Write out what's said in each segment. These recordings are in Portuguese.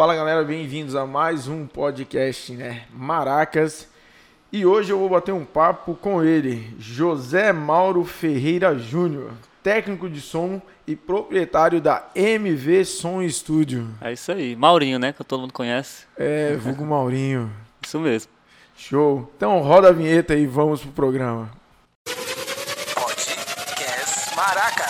Fala galera, bem-vindos a mais um podcast, né? Maracas. E hoje eu vou bater um papo com ele, José Mauro Ferreira Júnior, técnico de som e proprietário da MV Som Studio. É isso aí, Maurinho, né? Que todo mundo conhece. É, vulgo Maurinho. Isso mesmo. Show. Então roda a vinheta e vamos pro programa. Podcast Maracas.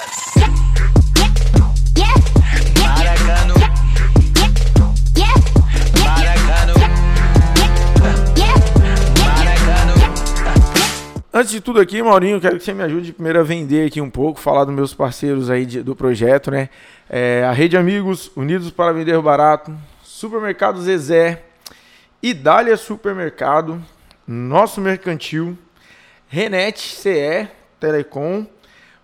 Antes de tudo aqui, Maurinho, quero que você me ajude primeiro a vender aqui um pouco, falar dos meus parceiros aí de- do projeto, né? É, a Rede Amigos, Unidos para Vender Barato, Supermercado Zezé, Idália Supermercado, Nosso Mercantil, Renete CE, Telecom,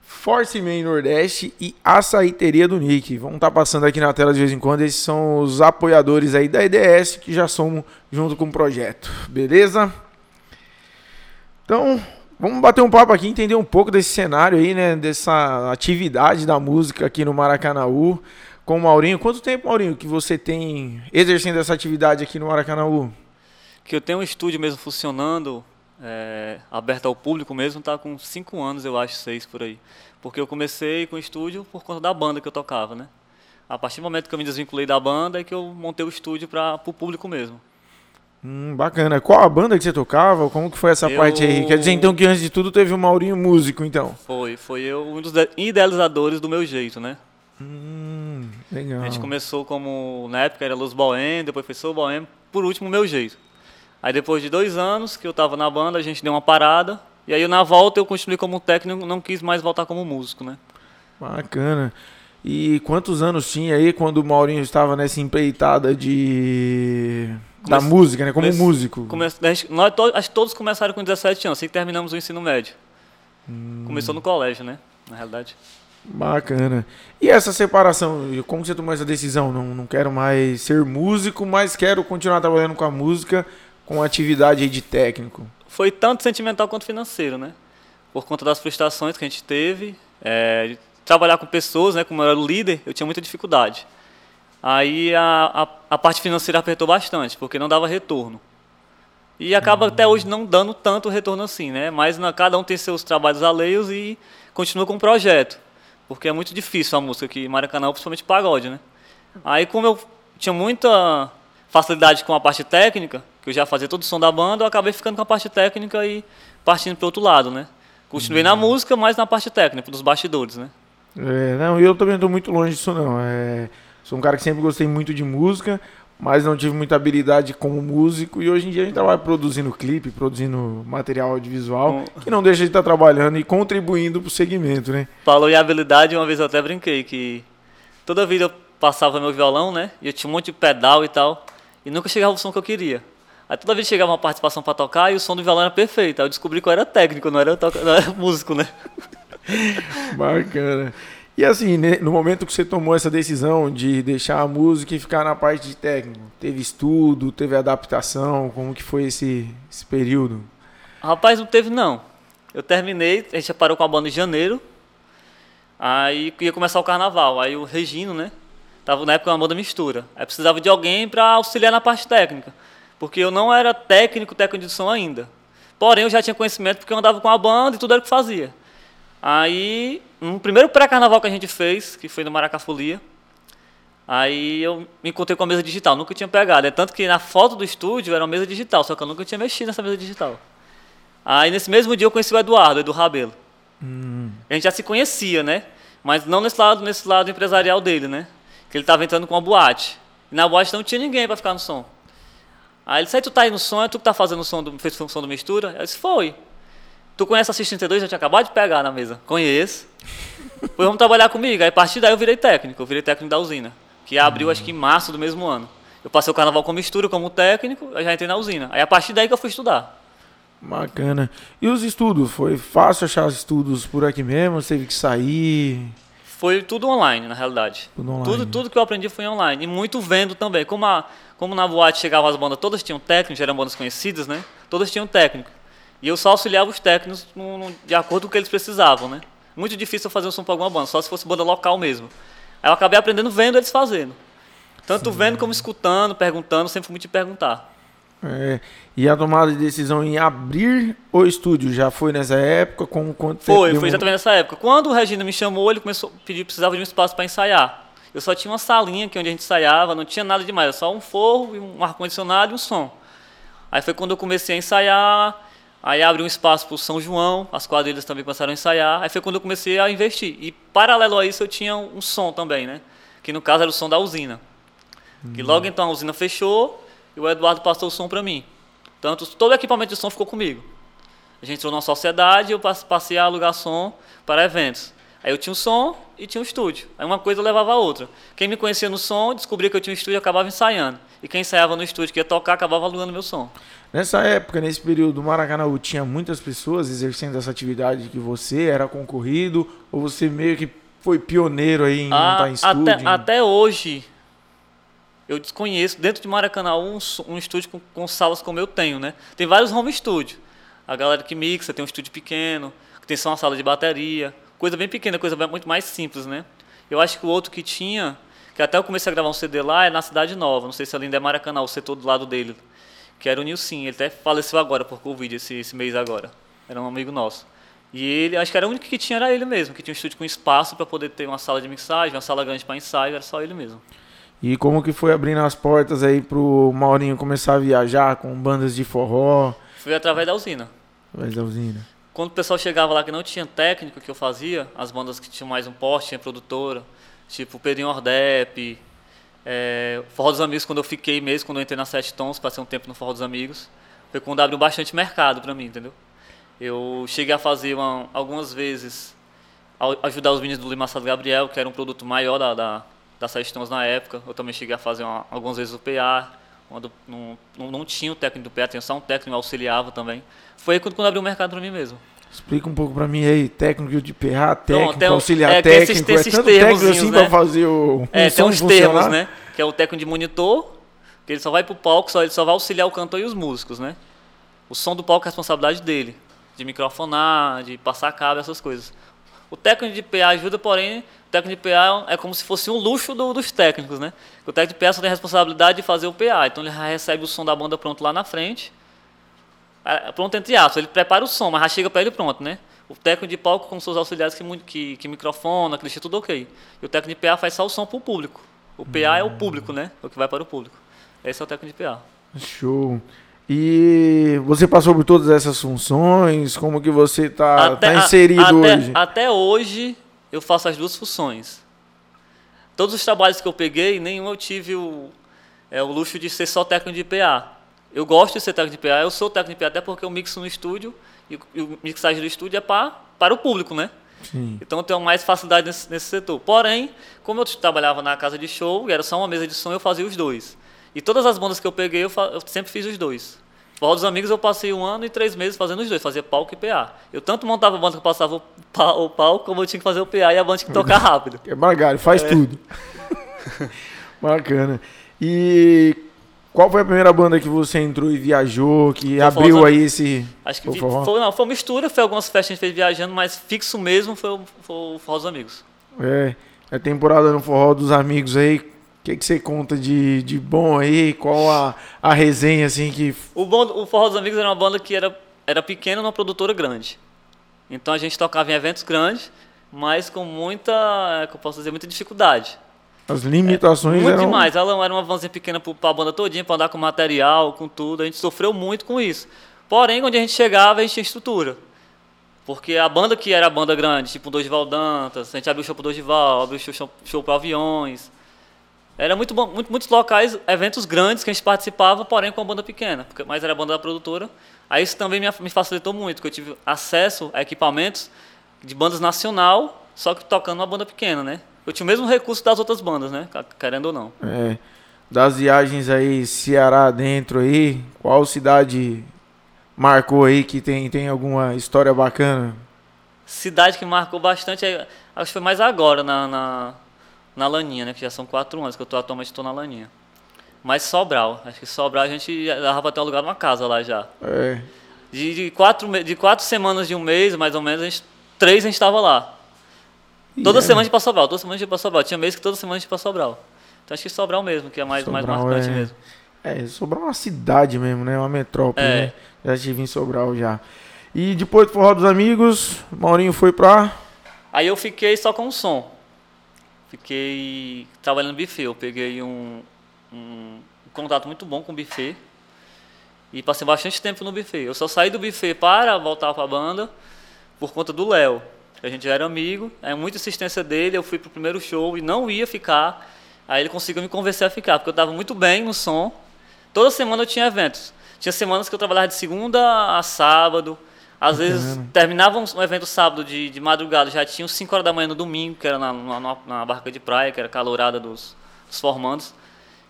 Force Man Nordeste e Açaíteria do Nick. Vão estar passando aqui na tela de vez em quando. Esses são os apoiadores aí da IDS que já somos junto com o projeto. Beleza? Então, vamos bater um papo aqui, entender um pouco desse cenário aí, né? Dessa atividade da música aqui no Maracanaú com o Maurinho. Quanto tempo, Maurinho, que você tem exercendo essa atividade aqui no Maracanaú? Que eu tenho um estúdio mesmo funcionando, é, aberto ao público mesmo, tá com cinco anos, eu acho, seis por aí. Porque eu comecei com o estúdio por conta da banda que eu tocava, né? A partir do momento que eu me desvinculei da banda é que eu montei o estúdio para o público mesmo. Hum, bacana. Qual a banda que você tocava? Como que foi essa Eu- parte aí? Quer dizer, então, que antes de tudo teve o Maurinho músico, então? Foi, foi eu um dos de- idealizadores do meu jeito, né? Hum, legal. A gente começou como, na época era Luz Bohem, depois foi Soul Bohem, por último, o meu jeito. Aí depois de dois anos que eu tava na banda, a gente deu uma parada, e aí na volta eu continuei como técnico, não quis mais voltar como músico, né? Bacana. E quantos anos tinha aí quando o Maurinho estava nessa empreitada de... da música, né? Como músico. Come- a gente- nós to- acho que todos começaram com 17 anos, assim que terminamos o ensino médio. Começou no colégio, né? Na realidade. Bacana. E essa separação, como você tomou essa decisão? Não, não quero mais ser músico, mas quero continuar trabalhando com a música, com atividade aí de técnico. Foi tanto sentimental quanto financeiro, né? Por conta das frustrações que a gente teve, é, trabalhar com pessoas, né? Como eu era o líder, eu tinha muita dificuldade. Aí a, a, a parte financeira apertou bastante, porque não dava retorno. E acaba até hoje não dando tanto retorno assim, né? Mas na, cada um tem seus trabalhos alheios e continua com o projeto. Porque é muito difícil a música aqui em Maracanã, principalmente pagode, né? Aí como eu tinha muita facilidade com a parte técnica, que eu já fazia todo o som da banda, eu acabei ficando com a parte técnica e partindo para outro lado, né? Continuei na música, mas na parte técnica, dos bastidores, né? É, não, eu também estou muito longe disso não. É, sou um cara que sempre gostei muito de música, mas não tive muita habilidade como músico e hoje em dia a gente trabalha produzindo clipe, produzindo material audiovisual, que não deixa de estar trabalhando e contribuindo para o segmento, né? Falou em habilidade, uma vez eu até brinquei que toda vida eu passava meu violão, né? E eu tinha um monte de pedal e tal, e nunca chegava o som que eu queria. Aí toda vez chegava uma participação para tocar e o som do violão era perfeito. Aí eu descobri que eu era técnico, não era, toca- não era músico, né? Bacana. E assim, né, no momento que você tomou essa decisão de deixar a música e ficar na parte de técnico, teve estudo, teve adaptação, como que foi esse, esse período? Rapaz, não teve não. Eu terminei, a gente parou com a banda em janeiro. Aí ia começar o carnaval. Aí o Regino, né? Tava na época uma banda mistura. Aí precisava de alguém para auxiliar na parte técnica. Porque eu não era técnico, técnico de som ainda. Porém, eu já tinha conhecimento porque eu andava com a banda e tudo era o que fazia. Aí, no primeiro pré-carnaval que a gente fez, que foi no Maracafolia, aí eu me encontrei com a mesa digital. Nunca tinha pegado. É tanto que na foto do estúdio era uma mesa digital, só que eu nunca tinha mexido nessa mesa digital. Aí nesse mesmo dia eu conheci o Eduardo, Edu Rabelo. A gente já se conhecia, né? Mas não nesse lado, nesse lado empresarial dele, né? Que ele estava entrando com uma boate. E na boate não tinha ninguém para ficar no som. Aí ele disse, tu tá aí no som, é tu que tá fazendo o som do, fez o som do mistura? Eu disse, foi. Tu conhece a Cis 32? Já tinha acabado de pegar na mesa. Conheço. Pois vamos trabalhar comigo. Aí a partir daí eu virei técnico, eu virei técnico da usina. Que abriu acho que em março do mesmo ano. Eu passei o carnaval com mistura como técnico, eu já entrei na usina. Aí a partir daí que eu fui estudar. Bacana. E os estudos? Foi fácil achar estudos por aqui mesmo? Você teve que sair? Foi tudo online, na realidade. Tudo online. Tudo, tudo que eu aprendi foi online. E muito vendo também. Como, a, como na boate chegavam as bandas, todas tinham técnico, já eram bandas conhecidas, né? Todas tinham técnico. E eu só auxiliava os técnicos no- no- de acordo com o que eles precisavam, né? Muito difícil eu fazer um som para alguma banda, só se fosse banda local mesmo. Aí eu acabei aprendendo vendo eles fazendo. Tanto vendo como escutando, perguntando, sempre fui muito de perguntar. É, e a tomada de decisão em abrir o estúdio já foi nessa época? Com quanto Foi, foi exatamente nessa época. Quando o Regina me chamou, ele começou a pedir, precisava de um espaço para ensaiar. Eu só tinha uma salinha aqui onde a gente ensaiava, não tinha nada demais, era só um forro, um ar-condicionado e um som. Aí foi quando eu comecei a ensaiar, aí abri um espaço para o São João, as quadrilhas também começaram a ensaiar, aí foi quando eu comecei a investir. E paralelo a isso eu tinha um som também, né? Que no caso era o som da usina. Que logo então a usina fechou e o Eduardo passou o som para mim. Tanto todo o equipamento de som ficou comigo. A gente entrou numa sociedade e eu pass- passei a alugar som para eventos. Aí eu tinha o som e tinha o estúdio. Aí uma coisa levava a outra. Quem me conhecia no som, descobria que eu tinha um estúdio e acabava ensaiando. E quem ensaiava no estúdio que ia tocar, acabava alugando meu som. Nessa época, nesse período, o Maracanã tinha muitas pessoas exercendo essa atividade que você era concorrido? Ou você meio que foi pioneiro aí em Ah, montar estúdio? até, até hoje, eu desconheço dentro de Maracanã um, um estúdio com, com salas como eu tenho, né? Tem vários home studio. A galera que mixa tem um estúdio pequeno, que tem só uma sala de bateria, coisa bem pequena, coisa muito mais simples, né? Eu acho que o outro que tinha, que até eu comecei a gravar um CD lá, é na Cidade Nova, não sei se ainda é Maracanã, o setor do lado dele, que era o Nilson, ele até faleceu agora por Covid, esse, esse mês agora. Era um amigo nosso. E ele, acho que era o único que tinha, era ele mesmo, que tinha um estúdio com espaço para poder ter uma sala de mixagem, uma sala grande para ensaio, era só ele mesmo. E como que foi abrindo as portas aí pro Maurinho começar a viajar com bandas de forró? Fui através da usina. Vai da usina. Quando o pessoal chegava lá que não tinha técnico que eu fazia, as bandas que tinham mais um porte, tinha produtora, tipo Pedrinho Ordep, é, Forró dos Amigos, quando eu fiquei mesmo, quando eu entrei na Sete Tons, passei um tempo no Forró dos Amigos, foi quando abriu bastante mercado para mim, entendeu? Eu cheguei a fazer uma- algumas vezes, ajudar os meninos do Limaçado Gabriel, que era um produto maior da, da, da Sete Tons na época. Eu também cheguei a fazer uma- algumas vezes o PA, quando não, não, não tinha o técnico do PA, tinha só um técnico, me auxiliava também. Foi quando, quando abriu o mercado para mim mesmo. Explica um pouco pra mim aí, técnico de PA, técnico, tem um- auxiliar é, tem esses- técnico, tem é esses tanto técnico assim né? pra fazer o um É, som tem uns funcionar? termos, né? Que é o técnico de monitor, que ele só vai pro palco, só, ele só vai auxiliar o cantor e os músicos, né? O som do palco é responsabilidade dele, de microfonar, de passar cabo, essas coisas. O técnico de PA ajuda, porém, o técnico de PA é como se fosse um luxo do- dos técnicos, né? O técnico de PA só tem a responsabilidade de fazer o PA, então ele já recebe o som da banda pronto lá na frente, pronto entre aspas, ele prepara o som, mas já chega para ele pronto, né? O técnico de palco com seus auxiliares que, que, que microfona, que deixa tudo ok. E o técnico de PA faz só o som para o público. O PA é o público, né? O que vai para o público. Esse é o técnico de PA. Show. E você passou por todas essas funções? Como que você tá, tá a- inserido até, hoje? Até hoje eu faço as duas funções. Todos os trabalhos que eu peguei, nenhum eu tive o, é, o luxo de ser só técnico de PA. Eu gosto de ser técnico de PA, eu sou técnico de PA até porque eu mixo no estúdio e, o- e o mixagem do estúdio é pra, para o público, né? Sim. Então eu tenho mais facilidade nesse, nesse setor. Porém, como eu trabalhava na casa de show e era só uma mesa de som, eu fazia os dois. E todas as bandas que eu peguei, eu, eu sempre fiz os dois. Forró dos Amigos eu passei um ano e três meses fazendo os dois, fazia palco e PA. Eu tanto montava a banda que eu passava o, pa- o palco, como eu tinha que fazer o PA e a banda tinha que tocar rápido. É Margário, faz tudo. Bacana. E qual foi a primeira banda que você entrou e viajou, que abriu aí esse... Acho que vi- foi, não, foi uma mistura, foi algumas festas que a gente fez viajando, mas fixo mesmo foi o, foi o Forró dos Amigos. É, é temporada no Forró dos Amigos aí. O que, que você conta de, de bom aí? Qual a, a resenha, assim, que... O, bom, o Forró dos Amigos era uma banda que era, era pequena numa produtora grande. Então a gente tocava em eventos grandes, mas com muita, que eu posso dizer, muita dificuldade. As limitações Muito eram... demais. Ela era uma vanzinha pequena para a banda todinha, para andar com material, com tudo. A gente sofreu muito com isso. Porém, quando a gente chegava, a gente tinha estrutura. Porque a banda que era a banda grande, tipo o Dorival Dantas, a gente abriu show pro Dorival, abriu show, show, pro Aviões. Era muito bom, muito, muitos locais, eventos grandes que a gente participava, porém com a banda pequena, porque, mas era a banda da produtora. Aí isso também me, me facilitou muito, porque eu tive acesso a equipamentos de bandas nacional, só que tocando uma banda pequena, né? Eu tinha o mesmo recurso das outras bandas, né? Querendo ou não. É, das viagens aí, Ceará dentro aí, qual cidade marcou aí que tem, tem alguma história bacana? Cidade que marcou bastante, é- acho que foi mais agora, na, na, na Laninha, né? Que já são quatro anos que eu tô, atualmente estou na Laninha. Mas Sobral, acho que Sobral a gente dava para ter alugado uma casa lá já. É, De, de, quatro, de quatro semanas de um mês, mais ou menos, gente, três a gente estava lá. E Toda é, semana a gente pra Sobral, toda semana a gente pra Sobral. Tinha mês que toda semana a gente pra Sobral. Então acho que Sobral mesmo, que é mais, mais marcante é- mesmo. É, Sobral é uma cidade mesmo, né? Uma metrópole, É. né? Já estive em Sobral já. E depois do Forró dos Amigos, Maurinho foi pra... Aí eu fiquei só com o som. Fiquei trabalhando no buffet. Eu peguei um, um contato muito bom com o buffet. E passei bastante tempo no buffet. Eu só saí do buffet para voltar para a banda por conta do Léo. A gente já era amigo, é muita insistência dele. Eu fui pro primeiro show e não ia ficar. Aí ele conseguiu me convencer a ficar, porque eu estava muito bem no som. Toda semana eu tinha eventos. Tinha semanas que eu trabalhava de segunda a sábado. Às vezes terminava um evento sábado de, de madrugada, já tinha 5 horas da manhã no domingo, que era na, na, na- na barca de praia, que era calorada dos, dos formandos.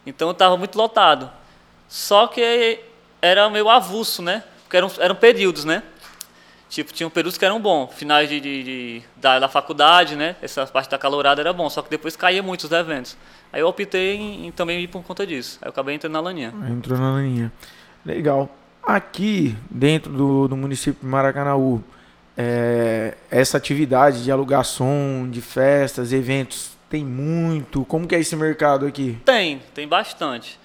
Então eu estava muito lotado. Só que era meio avulso, né? Porque eram, eram períodos, né? Tipo, tinham períodos que eram bons, finais de, de- de- da, da faculdade, né? Essa parte da calorada era bom, só que depois caía muito os eventos. Aí eu optei em, em também ir por conta disso. Aí eu acabei entrando na laninha. Entrou na linha. Legal. Aqui, dentro do, do município de Maracanaú, é, essa atividade de alugar som, de festas, eventos, tem muito. Como que é esse mercado aqui? Tem, tem bastante.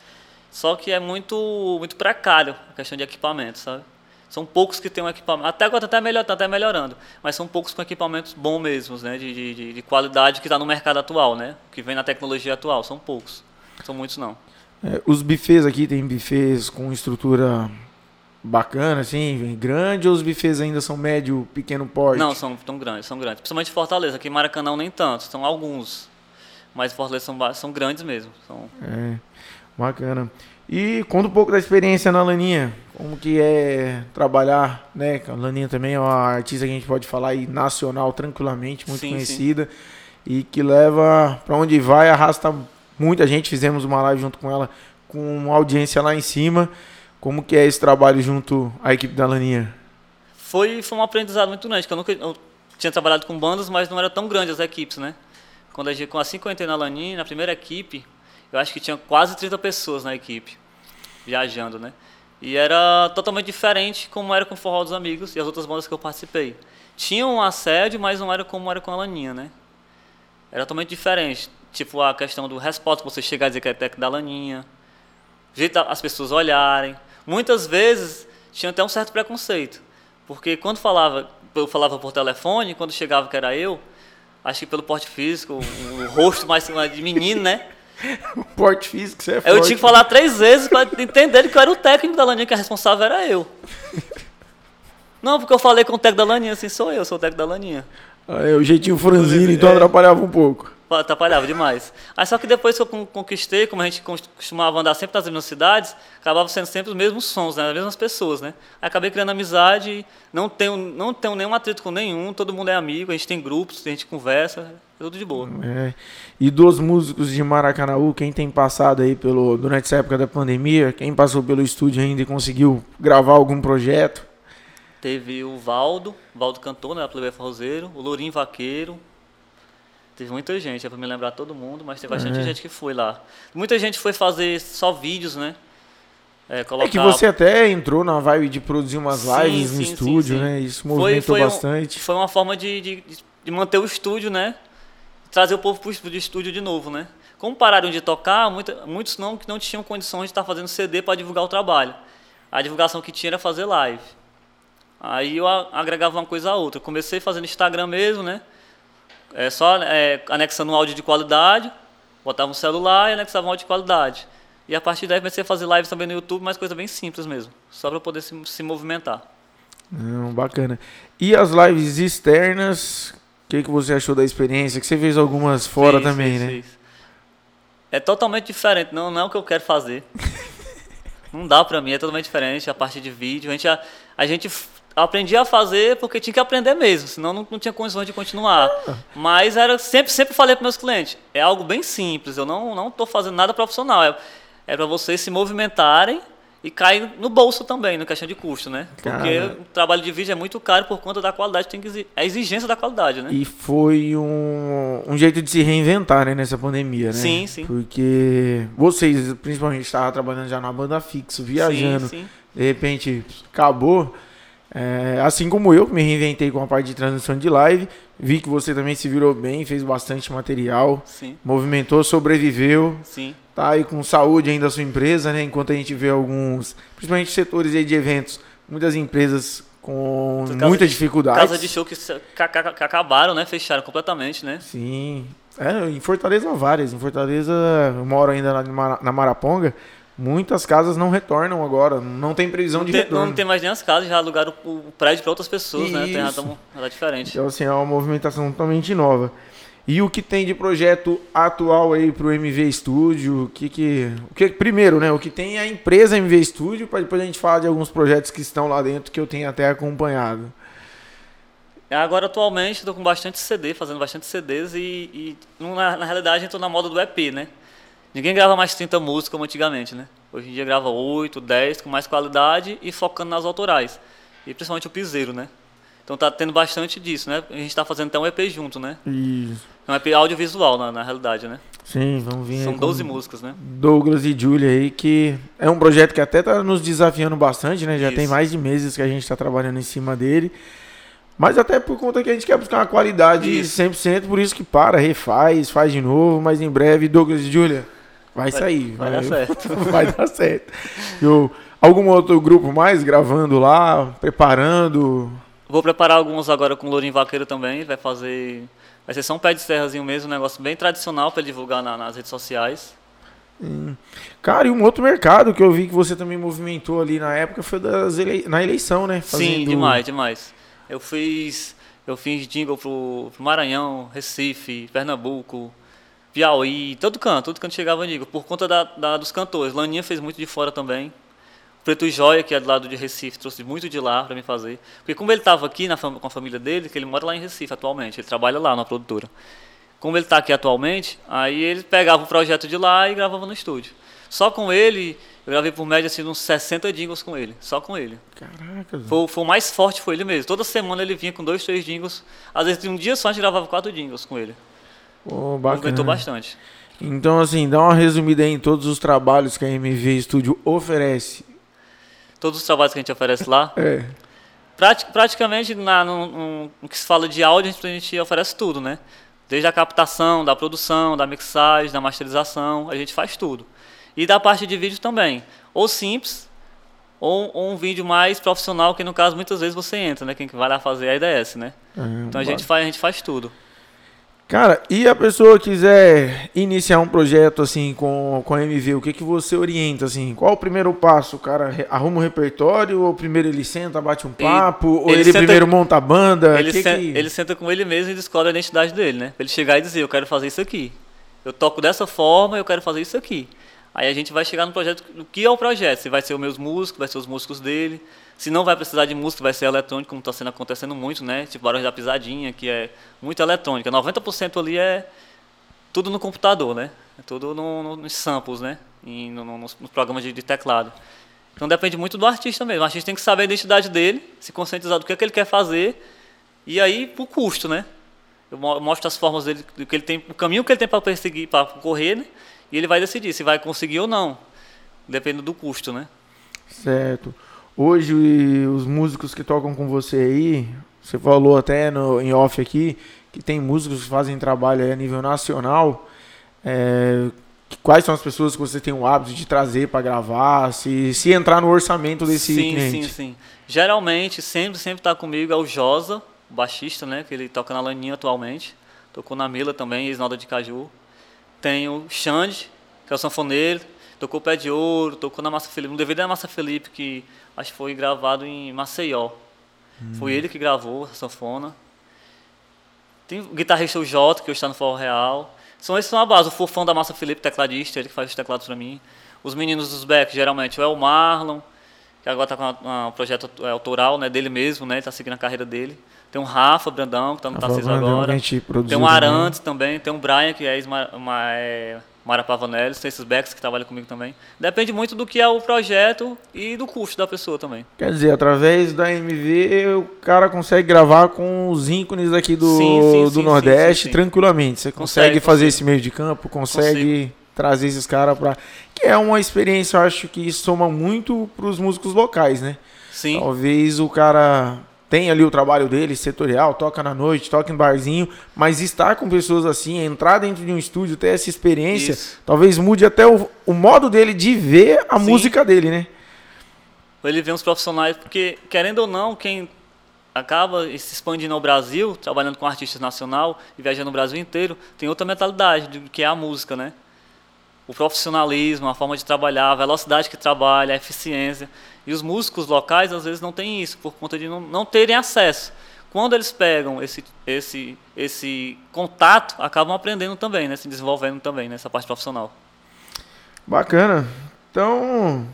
Só que é muito, muito precário a questão de equipamento, sabe? São poucos que têm um equipamento. Até agora está até, melhor, tá até melhorando. Mas são poucos com equipamentos bons mesmos, né? De, de- de, de qualidade que está no mercado atual, né? Que vem na tecnologia atual. São poucos. São muitos não. É, os bufês aqui tem bufês com estrutura bacana, assim, grande, ou os bufês ainda são médio, pequeno porte? Não, são tão grandes, são grandes. Principalmente Fortaleza. Aqui em Maracanã nem tanto. São alguns. Mas Fortaleza são, são grandes mesmo. São... É, bacana. E conta um pouco da experiência na Laninha. Como que é trabalhar, né? A Laninha também é uma artista que a gente pode falar aí nacional tranquilamente, muito Sim, sim. conhecida. E que leva pra onde vai, arrasta muita gente. Fizemos uma live junto com ela, com uma audiência lá em cima. Como que é esse trabalho junto à equipe da Laninha? Foi, foi um aprendizado muito grande, que eu nunca eu tinha trabalhado com bandas, mas não era tão grande as equipes, né? Quando a gente, assim que eu entrei na Laninha, na primeira equipe, eu acho que tinha quase 30 pessoas na equipe, viajando, né? E era totalmente diferente como era com o Forró dos Amigos e as outras bandas que eu participei. Tinha um assédio, mas não era como era com a Laninha, né? Era totalmente diferente. Tipo, a questão do resposta, você chegar e dizer que é técnico da Laninha, o jeito das pessoas olharem. Muitas vezes tinha até um certo preconceito. Porque quando falava, eu falava por telefone, quando chegava que era eu, acho que pelo porte físico, o rosto mais de menino, né? O porte físico, você é Eu forte. tinha que falar três vezes para entender que eu era o técnico da Laninha, que a responsável era eu. Não, porque eu falei com o técnico da Laninha, assim, sou eu, sou o técnico da Laninha. Ah, é, o jeitinho franzino, então É. atrapalhava um pouco. Atrapalhava demais. Aí só que depois que eu con- conquistei, como a gente cos- costumava andar sempre nas mesmas cidades, acabava sendo sempre os mesmos sons, né? as mesmas pessoas, né? Aí acabei criando amizade, não tenho, não tenho nenhum atrito com nenhum, todo mundo é amigo, a gente tem grupos, a gente conversa, é tudo de boa. É. E dos músicos de Maracanaú, quem tem passado aí pelo durante essa época da pandemia, quem passou pelo estúdio ainda e conseguiu gravar algum projeto? Teve o Valdo, Valdo cantor, né? Plebeia Forrozeiro, o Lourinho Vaqueiro. Teve muita gente, é pra me lembrar todo mundo, mas teve bastante É. gente que foi lá. Muita gente foi fazer só vídeos, né? É, colocar... É que você até entrou na vibe de produzir umas Sim, lives no sim, sim, estúdio, sim. né? Isso Foi- movimentou foi um- bastante. Foi uma forma de, de, de manter o estúdio, né? Trazer o povo para o estúdio de novo, né? Como pararam de tocar, muita, muitos não, que não tinham condições de estar fazendo CD para divulgar o trabalho. A divulgação que tinha era fazer live. Aí eu agregava uma coisa a outra. Comecei fazendo Instagram mesmo, né? É só é, anexando um áudio de qualidade, botava um celular e anexava um áudio de qualidade. E a partir daí comecei a fazer lives também no YouTube, mas coisa bem simples mesmo, só para poder se, se movimentar. Não, bacana. E as lives externas, o que, que você achou da experiência? Que você fez algumas fora também, né? É totalmente diferente, não, não é o que eu quero fazer. não dá pra mim, é totalmente diferente a parte de vídeo. A gente, a, a gente aprendia a fazer porque tinha que aprender mesmo, senão não, não tinha condições de continuar. Mas era sempre, sempre falei para meus clientes, é algo bem simples, eu não não estou fazendo nada profissional, é, é para vocês se movimentarem e cair no bolso também, na questão de custo, né? Porque Cara. o trabalho de vídeo é muito caro por conta da qualidade, tem que exi- a exigência da qualidade, né? E foi um, um jeito de se reinventar, né, nessa pandemia, né? Sim, sim. Porque vocês, principalmente, estavam trabalhando já na banda fixo, viajando. Sim, sim. De repente, acabou. É, assim como eu, que me reinventei com a parte de transmissão de live, vi que você também se virou bem, fez bastante material, Sim, movimentou, sobreviveu, sim. tá aí com saúde ainda a sua empresa, né? Enquanto a gente vê alguns, principalmente setores aí de eventos, muitas empresas com muita de- dificuldade. Casa de show que, que acabaram, né? Fecharam completamente, né? Sim. É, em Fortaleza várias. Em Fortaleza, eu moro ainda na, na Maraponga. Muitas casas não retornam agora. Não tem previsão Não de tem, retorno. não tem mais nem as casas, já alugaram o, o prédio para outras pessoas, né? Tem Isso. nada, nada diferente. Então, assim, é uma movimentação totalmente nova. E o que tem de projeto atual aí pro MV Studio? O que que, o que primeiro, né? O que tem é a empresa MV Studio, para depois a gente falar de alguns projetos que estão lá dentro que eu tenho até acompanhado. Agora, atualmente, estou com bastante CD, fazendo bastante CDs e, e na, na realidade, estou na moda do EP, né? Ninguém grava mais 30 músicas como antigamente, né? Hoje em dia grava 8, 10 com mais qualidade e focando nas autorais. E principalmente o piseiro, né? Então tá tendo bastante disso, né? A gente tá fazendo até um EP junto, né? Isso. É um EP audiovisual, na, na realidade, né? Sim, vamos vir São com 12 músicas, né? Douglas e Julia aí, que é um projeto que até tá nos desafiando bastante, né? Já Isso. tem mais de meses que a gente tá trabalhando em cima dele. Mas até por conta que a gente quer buscar uma qualidade Isso. 100%, por isso que para, refaz, faz de novo, mas em breve, Douglas e Julia, vai, Vai- sair. vai dar certo. vai dar certo. Eu, algum outro grupo mais gravando lá, preparando? Vou preparar alguns agora com o Lourinho Vaqueiro também. Vai fazer. Vai ser só um pé de serrazinho mesmo, um negócio bem tradicional para divulgar na- nas redes sociais. Cara, e um outro mercado que eu vi que você também movimentou ali na época foi das ele... na eleição, né? Sim, Fazendo- demais, demais. Eu fiz. Eu fiz jingle pro, pro Maranhão, Recife, Pernambuco, Piauí, todo canto, todo canto chegava jingle, por conta da, da- dos cantores. Laninha fez muito de fora também. Preto Joia, que é do lado de Recife, trouxe muito de lá para mim fazer. Porque como ele estava aqui na com a família dele, que ele mora lá em Recife atualmente, ele trabalha lá na produtora. Como ele está aqui atualmente, aí ele pegava o projeto de lá e gravava no estúdio. Só com ele, eu gravei por média assim uns 60 jingles com ele, só com ele. Caraca. Foi, foi o mais forte foi ele mesmo. Toda semana ele vinha com dois, três jingles. Às vezes um dia só a gente gravava quatro jingles com ele. Movimentou bacana. bastante. Então, assim, dá uma resumida aí em todos os trabalhos que a MV Studio oferece. Todos os trabalhos que a gente oferece lá. É. Prati- praticamente, na, no, no- no que se fala de áudio, a gente, oferece tudo, né? Desde a captação, da produção, da mixagem, da masterização, a gente faz tudo. E da parte de vídeo também. Ou simples, ou, ou um vídeo mais profissional, que no caso muitas vezes você entra, né? Quem que vai lá fazer é a IDS, né? Então a gente faz, a gente faz tudo. Cara, e a pessoa quiser iniciar um projeto assim com, com a MV, o que que você orienta assim? Qual o primeiro passo? O cara arruma um repertório ou primeiro ele senta, bate um papo, ou ele ele, senta- primeiro monta a banda? Ele, que sen- que- ele senta com ele mesmo e descobre a identidade dele, né? Pra ele chegar e dizer, eu quero fazer isso aqui. Eu toco dessa forma, eu quero fazer isso aqui. Aí a gente vai chegar no projeto, o que é o projeto? Se vai ser os meus músicos, vai ser os músicos dele. Se não vai precisar de música, vai ser eletrônico, como está sendo acontecendo muito, né? Tipo Barões da Pisadinha, que é muito eletrônica. 90% ali é tudo no computador, né? É tudo no, no, nos samples, né? E no- no- nos, nos programas de, de teclado. Então depende muito do artista mesmo. O artista tem que saber a identidade dele, se conscientizar do que, é que ele quer fazer e aí o custo, né? Eu mo- mostro as formas dele, do que ele tem, o caminho que ele tem para perseguir, para correr, né? E ele vai decidir se vai conseguir ou não, dependendo do custo, né? Certo. Hoje os músicos que tocam com você aí, você falou até no, em off aqui, que tem músicos que fazem trabalho aí a nível nacional. É, quais são as pessoas que você tem o hábito de trazer para gravar? Se, se entrar no orçamento desse sim, cliente? sim, sim. Geralmente, sempre, sempre está comigo é o Josa, o baixista, né? Que ele toca na Laninha atualmente. Tocou na Mila também, ex-Nalda de Caju. Tem o Xande, que é o sanfoneiro. Tocou Pé de Ouro, tocou na Massa Felipe. No DVD da Massa Felipe, que acho que foi gravado em Maceió. Foi ele que gravou a sanfona. Tem o guitarrista o Jota, que hoje está no Forró Real. São esses são a base. O Fofão da Massa Felipe, tecladista, ele que faz os teclados para mim. Os meninos dos Beck, geralmente, o El Marlon, que agora está com um projeto é, autoral né, dele mesmo, né? Está seguindo a carreira dele. Tem um Rafa Brandão, que está no Tarcísio agora. Tem um. Arantes também, tem um Brian, que é ex-Mara Pavanelli, tem esses Becks que trabalham comigo também. Depende muito do que é o projeto e do custo da pessoa também. Quer dizer, através da MV o cara consegue gravar com os ícones aqui do, Sim, sim, do sim, Nordeste tranquilamente. Você consegue, Consegue, fazer consigo. esse meio de campo, consegue. trazer esses caras pra. Que é uma experiência, eu acho que soma muito pros músicos locais, né? Sim. Talvez o cara tenha ali o trabalho dele, setorial, toca na noite, toca em barzinho, mas estar com pessoas assim, entrar dentro de um estúdio, ter essa experiência, Isso. talvez mude até o, o modo dele de ver a Sim. música dele, né? Ele vê uns profissionais, porque, querendo ou não, quem acaba se expandindo ao Brasil, trabalhando com artistas nacional e viajando no Brasil inteiro, tem outra mentalidade, do que é a música, né? O profissionalismo, a forma de trabalhar, a velocidade que trabalha, a eficiência. E os músicos locais, às vezes, não têm isso, por conta de não, não terem acesso. Quando eles pegam esse, esse, esse contato, acabam aprendendo também, né? Se desenvolvendo também nessa parte profissional. Bacana. Então,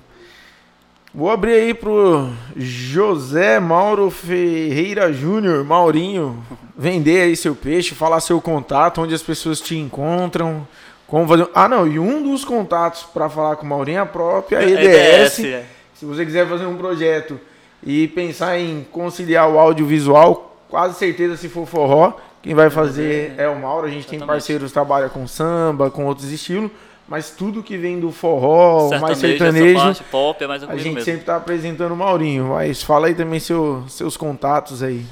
vou abrir aí pro José Mauro Ferreira Júnior, Maurinho, vender aí seu peixe, falar seu contato, onde as pessoas te encontram, como fazer... Ah, não, e um dos contatos para falar com o Maurinho é a própria EDS. é. Se você quiser fazer um projeto e pensar em conciliar o audiovisual, quase certeza se for forró, quem vai fazer é o Mauro. A gente tem Exatamente. parceiros que trabalham com samba, com outros estilos, mas tudo que vem do forró, mais Sertanejo, essa sertanejo, parte pop é mais a gente mesmo. sempre tá apresentando o Maurinho. Mas fala aí também seu, seus contatos aí.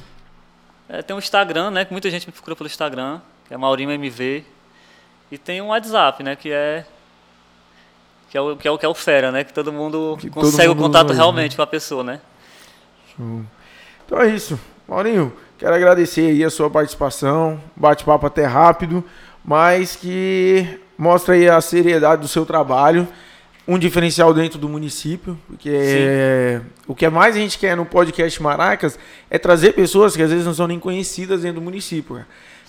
É, tem um Instagram, né? Que muita gente me procura pelo Instagram, que é Maurinho MV. E tem um WhatsApp, né? Que é. Que é o que é o, que é o Fera, né? Que todo mundo Que todo consegue mundo o contato né? realmente com a pessoa, né? Então é isso. Maurinho, quero agradecer aí a sua participação. Bate-papo até rápido, mas que mostra aí a seriedade do seu trabalho. Um diferencial dentro do município, porque é, o que mais a gente quer no podcast Maracas é trazer pessoas que às vezes não são nem conhecidas dentro do município. cara.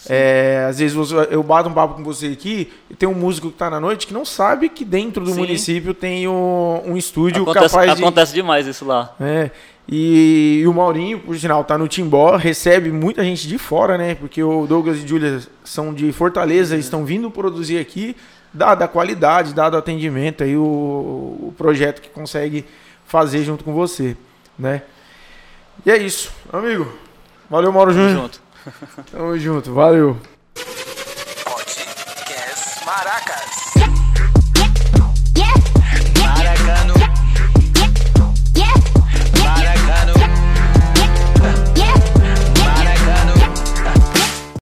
É, às vezes você- eu bato um papo com você aqui e tem um músico que tá na noite que não sabe que dentro do Sim. município tem um, um estúdio Acontece, capaz de acontece demais isso lá. é, e, e o Maurinho, por sinal, tá no Timbó, recebe muita gente de fora, né? Porque o Douglas e Júlia são de Fortaleza, estão vindo produzir aqui, dada a qualidade, dado o atendimento aí, o, o projeto que consegue fazer junto com você, né? E é isso, amigo. Valeu, Mauro Júnior. Tamo junto, valeu. Podcast Maracas.